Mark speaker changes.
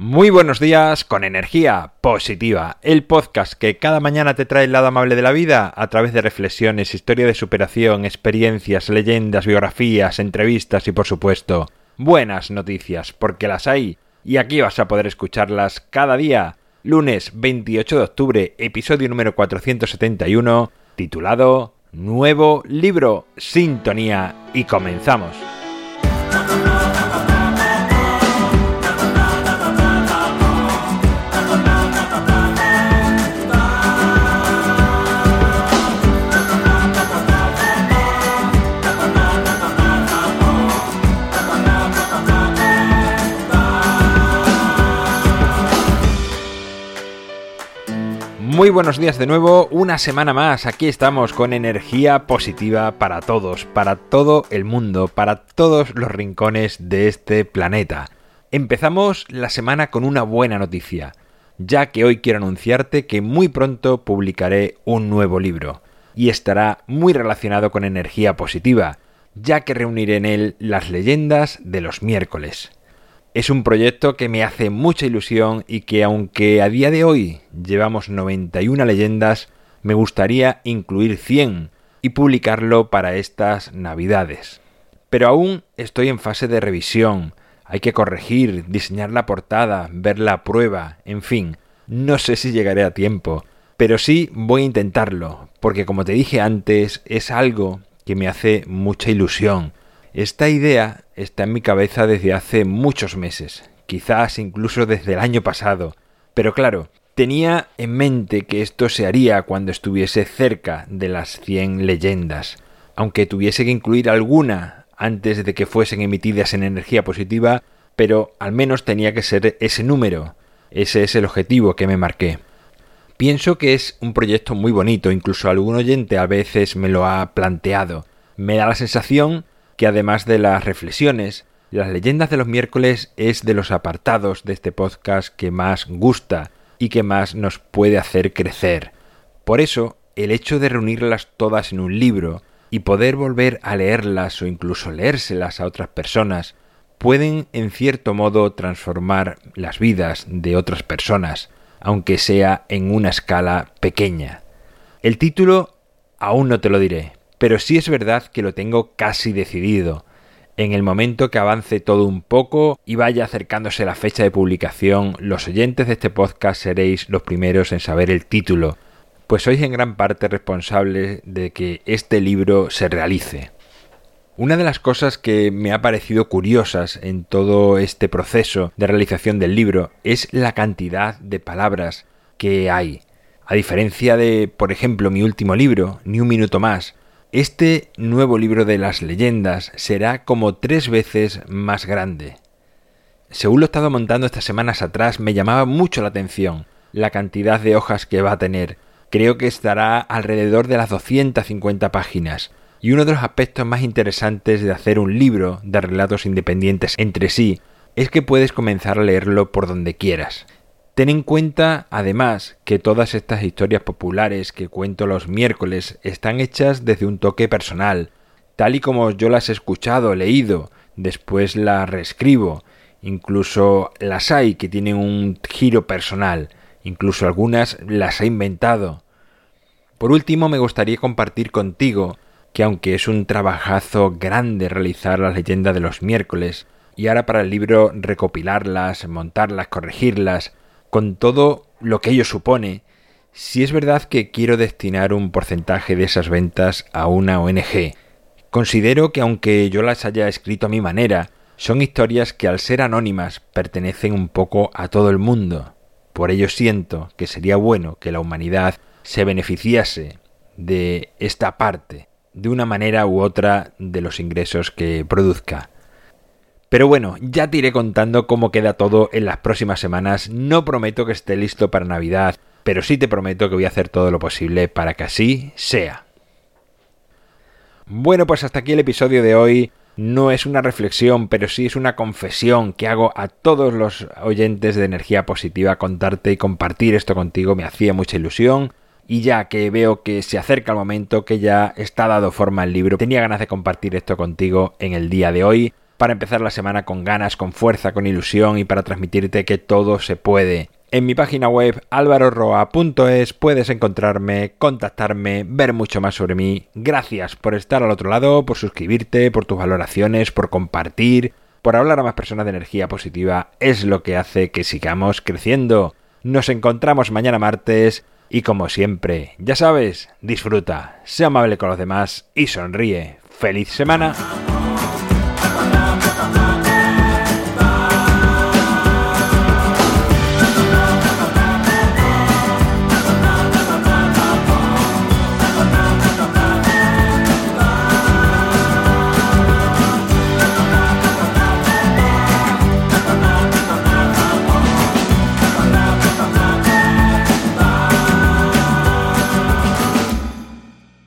Speaker 1: Muy buenos días con energía positiva, el podcast que cada mañana te trae el lado amable de la vida a través de reflexiones, historia de superación, experiencias, leyendas, biografías, entrevistas y por supuesto buenas noticias, porque las hay y aquí vas a poder escucharlas cada día. Lunes 28 de octubre, episodio número 471, titulado Nuevo libro, sintonía y comenzamos. Muy buenos días de nuevo, una semana más, aquí estamos con energía positiva para todos, para todo el mundo, para todos los rincones de este planeta. Empezamos la semana con una buena noticia, ya que hoy quiero anunciarte que muy pronto publicaré un nuevo libro, y estará muy relacionado con energía positiva, ya que reuniré en él las leyendas de los miércoles. Es un proyecto que me hace mucha ilusión y que aunque a día de hoy llevamos 91 leyendas, me gustaría incluir 100 y publicarlo para estas navidades. Pero aún estoy en fase de revisión, hay que corregir, diseñar la portada, ver la prueba, en fin, no sé si llegaré a tiempo, pero sí voy a intentarlo, porque como te dije antes, es algo que me hace mucha ilusión. Esta idea está en mi cabeza desde hace muchos meses, quizás incluso desde el año pasado. Pero claro, tenía en mente que esto se haría cuando estuviese cerca de las 100 leyendas, aunque tuviese que incluir alguna antes de que fuesen emitidas en energía positiva, pero al menos tenía que ser ese número. Ese es el objetivo que me marqué. Pienso que es un proyecto muy bonito, incluso algún oyente a veces me lo ha planteado. Me da la sensación que además de las reflexiones, las leyendas de los miércoles es de los apartados de este podcast que más gusta y que más nos puede hacer crecer. Por eso, el hecho de reunirlas todas en un libro y poder volver a leerlas o incluso leérselas a otras personas pueden en cierto modo transformar las vidas de otras personas, aunque sea en una escala pequeña. El título aún no te lo diré, pero sí es verdad que lo tengo casi decidido. En el momento que avance todo un poco y vaya acercándose la fecha de publicación, los oyentes de este podcast seréis los primeros en saber el título, pues sois en gran parte responsables de que este libro se realice. Una de las cosas que me ha parecido curiosas en todo este proceso de realización del libro es la cantidad de palabras que hay. A diferencia de, por ejemplo, mi último libro, Ni un minuto más, este nuevo libro de las leyendas será como tres veces más grande. Según lo he estado montando estas semanas atrás, me llamaba mucho la atención la cantidad de hojas que va a tener. Creo que estará alrededor de las 250 páginas. Y uno de los aspectos más interesantes de hacer un libro de relatos independientes entre sí es que puedes comenzar a leerlo por donde quieras. Ten en cuenta, además, que todas estas historias populares que cuento los miércoles están hechas desde un toque personal, tal y como yo las he escuchado, leído, después las reescribo, incluso las hay que tienen un giro personal, incluso algunas las he inventado. Por último, me gustaría compartir contigo que aunque es un trabajazo grande realizar las leyendas de los miércoles, y ahora para el libro recopilarlas, montarlas, corregirlas, con todo lo que ello supone, si es verdad que quiero destinar un porcentaje de esas ventas a una ONG. Considero que aunque yo las haya escrito a mi manera, son historias que al ser anónimas pertenecen un poco a todo el mundo. Por ello siento que sería bueno que la humanidad se beneficiase de esta parte, de una manera u otra, de los ingresos que produzca. Pero bueno, ya te iré contando cómo queda todo en las próximas semanas. No prometo que esté listo para Navidad, pero sí te prometo que voy a hacer todo lo posible para que así sea. Bueno, pues hasta aquí el episodio de hoy. No es una reflexión, pero sí es una confesión que hago a todos los oyentes de energía positiva. Contarte y compartir esto contigo me hacía mucha ilusión. Y ya que veo que se acerca el momento, que ya está dado forma el libro, tenía ganas de compartir esto contigo en el día de hoy. Para empezar la semana con ganas, con fuerza, con ilusión y para transmitirte que todo se puede. En mi página web alvaroroa.es puedes encontrarme, contactarme, ver mucho más sobre mí. Gracias por estar al otro lado, por suscribirte, por tus valoraciones, por compartir, por hablar a más personas de energía positiva. Es lo que hace que sigamos creciendo. Nos encontramos mañana martes y como siempre, ya sabes, disfruta, sea amable con los demás y sonríe. ¡Feliz semana!